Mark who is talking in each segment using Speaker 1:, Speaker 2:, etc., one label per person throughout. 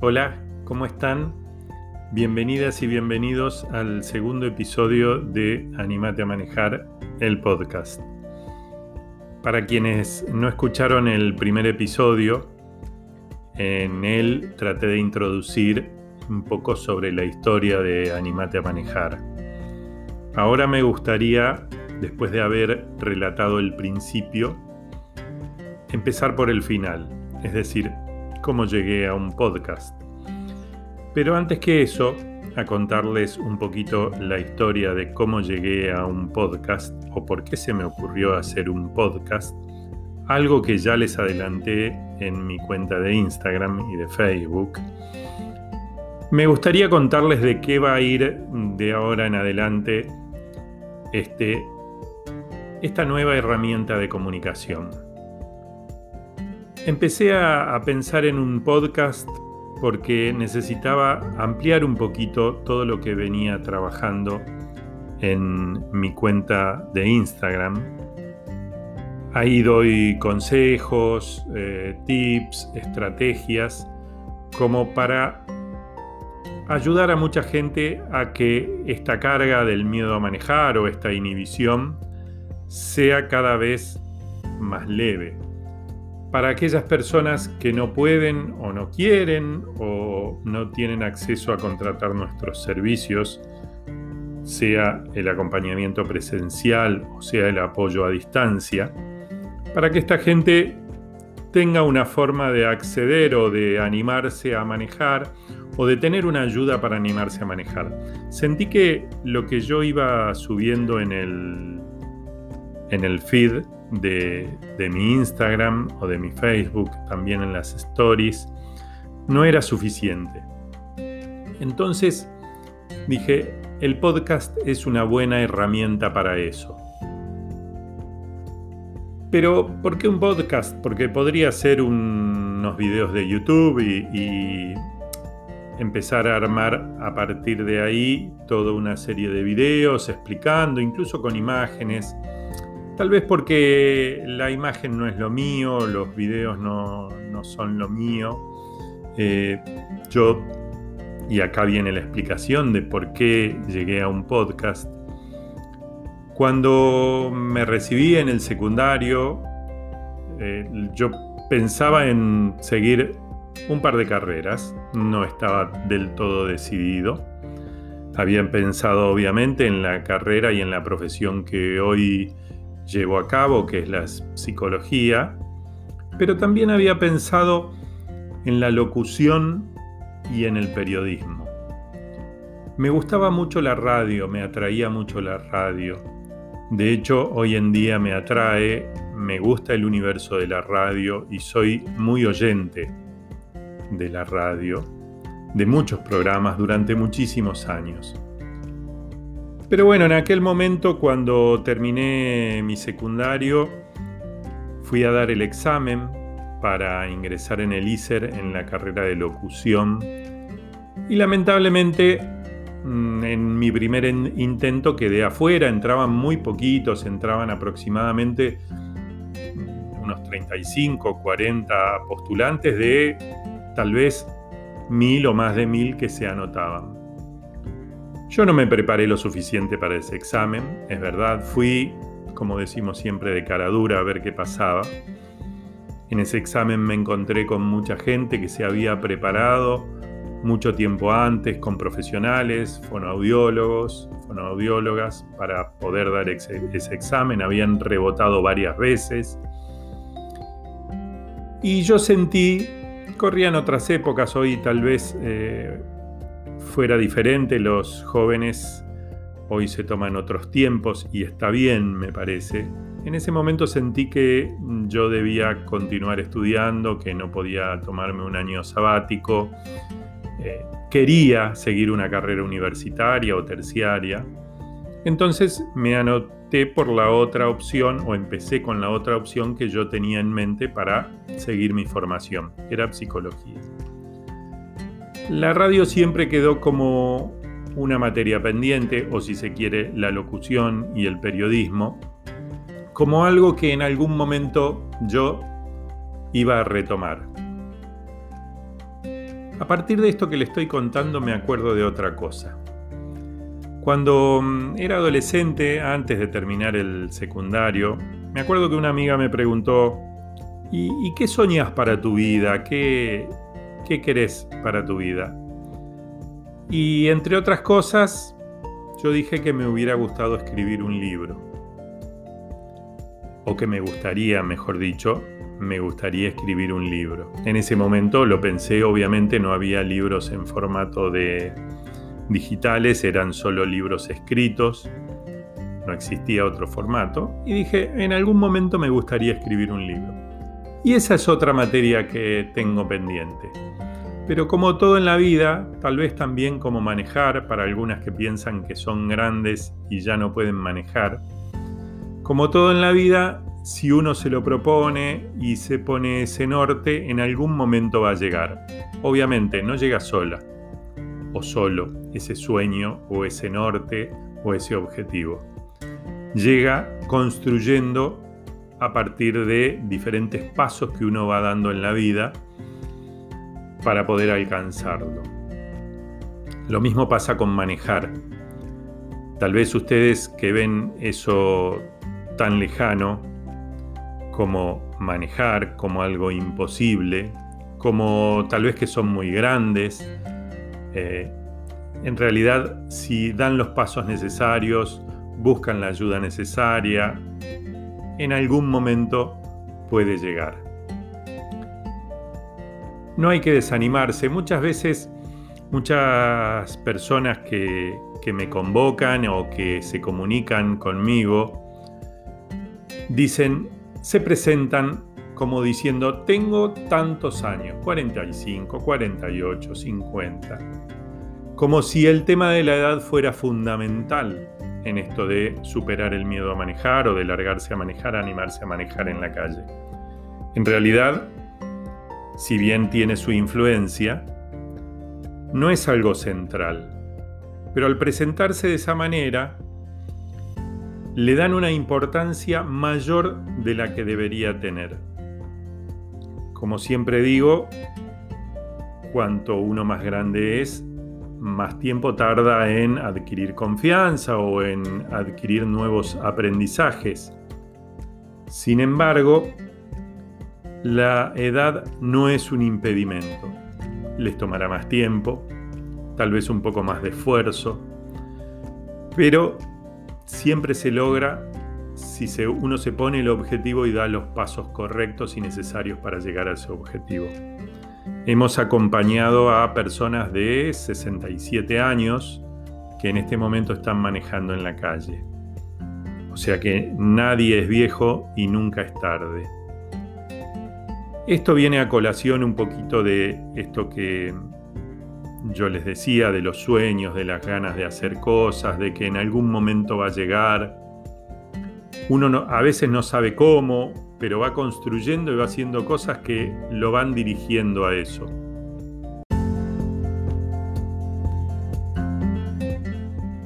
Speaker 1: Hola, ¿cómo están? Bienvenidas y bienvenidos al segundo episodio de Animate a Manejar, el podcast. Para quienes no escucharon el primer episodio, en él traté de introducir un poco sobre la historia de Animate a Manejar. Ahora me gustaría, después de haber relatado el principio, empezar por el final, es decir, cómo llegué a un podcast. Pero antes que eso, a contarles un poquito la historia de cómo llegué a un podcast o por qué se me ocurrió hacer un podcast, algo que ya les adelanté en mi cuenta de Instagram y de Facebook. Me gustaría contarles de qué va a ir de ahora en adelante este, esta nueva herramienta de comunicación. Empecé a, pensar en un podcast porque necesitaba ampliar un poquito todo lo que venía trabajando en mi cuenta de Instagram. Ahí doy consejos, eh, tips, estrategias, como para ayudar a mucha gente a que esta carga del miedo a manejar o esta inhibición sea cada vez más leve para aquellas personas que no pueden o no quieren o no tienen acceso a contratar nuestros servicios, sea el acompañamiento presencial o sea el apoyo a distancia, para que esta gente tenga una forma de acceder o de animarse a manejar o de tener una ayuda para animarse a manejar. Sentí que lo que yo iba subiendo en el, en el feed de, mi Instagram o de mi Facebook, también en las stories, no era suficiente. Entonces dije, el podcast es una buena herramienta para eso. Pero, ¿por qué un podcast? Porque podría ser unos videos de YouTube y empezar a armar a partir de ahí toda una serie de videos explicando, incluso con imágenes, Tal vez porque la imagen no es lo mío, los videos no, son lo mío. Eh, yo, y acá viene la explicación de por qué llegué a un podcast. Cuando me recibí en el secundario, eh, yo pensaba en seguir un par de carreras, no estaba del todo decidido. Había pensado obviamente en la carrera y en la profesión que hoy llevo a cabo, que es la psicología, pero también había pensado en la locución y en el periodismo. Me gustaba mucho la radio, me atraía mucho la radio. De hecho, hoy en día me atrae, me gusta el universo de la radio y soy muy oyente de la radio, de muchos programas durante muchísimos años. Pero bueno, en aquel momento cuando terminé mi secundario, fui a dar el examen para ingresar en el ISER en la carrera de locución y lamentablemente mm, en mi primer intento quedé afuera, entraban muy poquitos, entraban aproximadamente unos 35, 40 postulantes de tal vez mil o más de mil que se anotaban. Yo no me preparé lo suficiente para ese examen, es verdad, fui, como decimos siempre, de cara dura a ver qué pasaba. En ese examen me encontré con mucha gente que se había preparado mucho tiempo antes con profesionales, fonoaudiólogos, fonoaudiólogas, para poder dar ese, examen. Habían rebotado varias veces. Y yo sentí, corrían otras épocas, hoy tal vez eh, fuera diferente, los jóvenes hoy se toman otros tiempos y está bien, me parece. En ese momento sentí que yo debía continuar estudiando, que no podía tomarme un año sabático. Eh, quería seguir una carrera universitaria o terciaria. Entonces me anoté por la otra opción o empecé con la otra opción que yo tenía en mente para seguir mi formación, era psicología. La radio siempre quedó como una materia pendiente, o si se quiere, la locución y el periodismo, como algo que en algún momento yo iba a retomar. A partir de esto que le estoy contando me acuerdo de otra cosa. Cuando mm, era adolescente, antes de terminar el secundario, me acuerdo que una amiga me preguntó, ¿y, qué soñas para tu vida? ¿Qué, ¿Qué querés para tu vida? Y entre otras cosas, yo dije que me hubiera gustado escribir un libro. O que me gustaría, mejor dicho, me gustaría escribir un libro. En ese momento lo pensé, obviamente no había libros en formato de digitales, eran solo libros escritos, no existía otro formato, y dije, en algún momento me gustaría escribir un libro. Y esa es otra materia que tengo pendiente. Pero como todo en la vida, tal vez también como manejar, para algunas que piensan que son grandes y ya no pueden manejar, como todo en la vida, si uno se lo propone y se pone ese norte, en algún momento va a llegar. Obviamente, no llega sola o solo ese sueño o ese norte o ese objetivo. Llega construyendo a partir de diferentes pasos que uno va dando en la vida para poder alcanzarlo. Lo mismo pasa con manejar. Tal vez ustedes que ven eso tan lejano, como manejar como algo imposible, como tal vez que son muy grandes. Eh, en realidad, si dan los pasos necesarios, buscan la ayuda necesaria, en algún momento puede llegar. No hay que desanimarse. Muchas veces, muchas personas que, que me convocan o que se comunican conmigo, dicen, se presentan como diciendo, tengo tantos años, 45, 48, 50. Como si el tema de la edad fuera fundamental en esto de superar el miedo a manejar o de largarse a manejar, animarse a manejar en la calle. En realidad, si bien tiene su influencia, no es algo central. Pero al presentarse de esa manera, le dan una importancia mayor de la que debería tener. Como siempre digo, cuanto uno más grande es, más tiempo tarda en adquirir confianza o en adquirir nuevos aprendizajes. Sin embargo, la edad no es un impedimento. Les tomará más tiempo, tal vez un poco más de esfuerzo, pero siempre se logra si uno se pone el objetivo y da los pasos correctos y necesarios para llegar a ese objetivo. Hemos acompañado a personas de 67 años que en este momento están manejando en la calle. O sea que nadie es viejo y nunca es tarde. Esto viene a colación un poquito de esto que yo les decía de los sueños, de las ganas de hacer cosas, de que en algún momento va a llegar. Uno a veces no sabe cómo, pero va construyendo y va haciendo cosas que lo van dirigiendo a eso.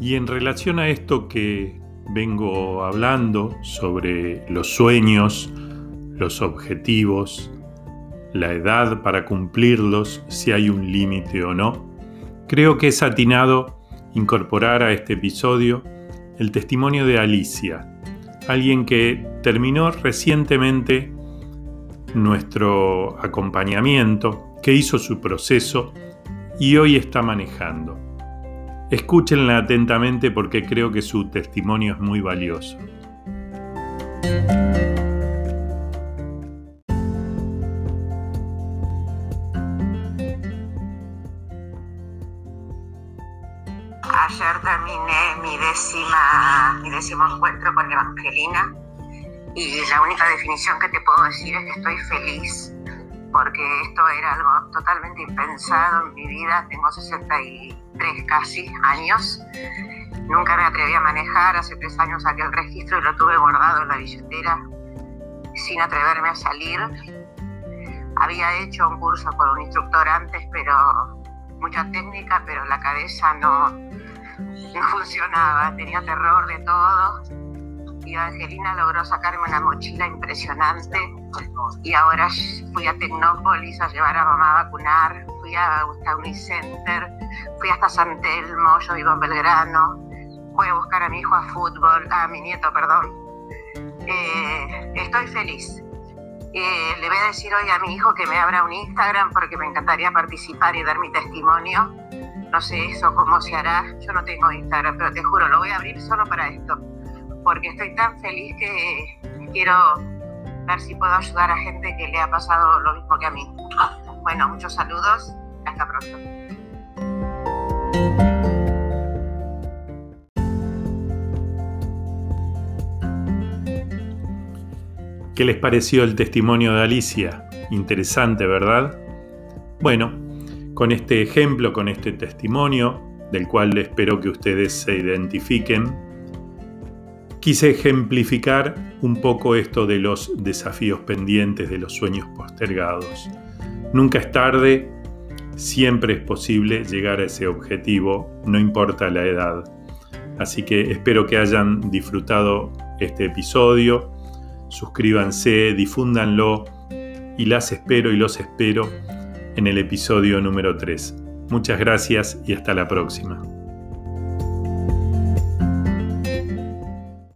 Speaker 1: Y en relación a esto que vengo hablando sobre los sueños, los objetivos, la edad para cumplirlos, si hay un límite o no, creo que es atinado incorporar a este episodio el testimonio de Alicia, alguien que terminó recientemente nuestro acompañamiento, que hizo su proceso y hoy está manejando. Escúchenla atentamente porque creo que su testimonio es muy valioso.
Speaker 2: Mi décimo encuentro con Evangelina y la única definición que te puedo decir es que estoy feliz porque esto era algo totalmente impensado en mi vida. Tengo 63 casi años. Nunca me atreví a manejar. Hace tres años saqué el registro y lo tuve guardado en la billetera sin atreverme a salir. Había hecho un curso con un instructor antes, pero mucha técnica, pero la cabeza no, no funcionaba, tenía terror de todo. Y Angelina logró sacarme una mochila impresionante. Y ahora fui a Tecnópolis a llevar a mamá a vacunar. fui a, Unicenter, fui hasta San Telmo, yo vivo en Belgrano, voy a buscar a mi hijo a fútbol, a mi nieto, perdón. Eh, estoy feliz. Eh, le voy a decir hoy a mi hijo que me abra un Instagram porque me encantaría participar y dar mi testimonio. No sé eso cómo se hará. Yo no tengo Instagram, pero te juro, lo voy a abrir solo para esto. Porque estoy tan feliz que quiero ver si puedo ayudar a gente que le ha pasado lo mismo que a mí. Bueno, muchos saludos. Hasta pronto.
Speaker 1: ¿Qué les pareció el testimonio de Alicia? Interesante, ¿verdad? Bueno, con este ejemplo, con este testimonio, del cual espero que ustedes se identifiquen, quise ejemplificar un poco esto de los desafíos pendientes, de los sueños postergados. Nunca es tarde, siempre es posible llegar a ese objetivo, no importa la edad. Así que espero que hayan disfrutado este episodio suscríbanse, difúndanlo y las espero y los espero en el episodio número 3. Muchas gracias y hasta la próxima.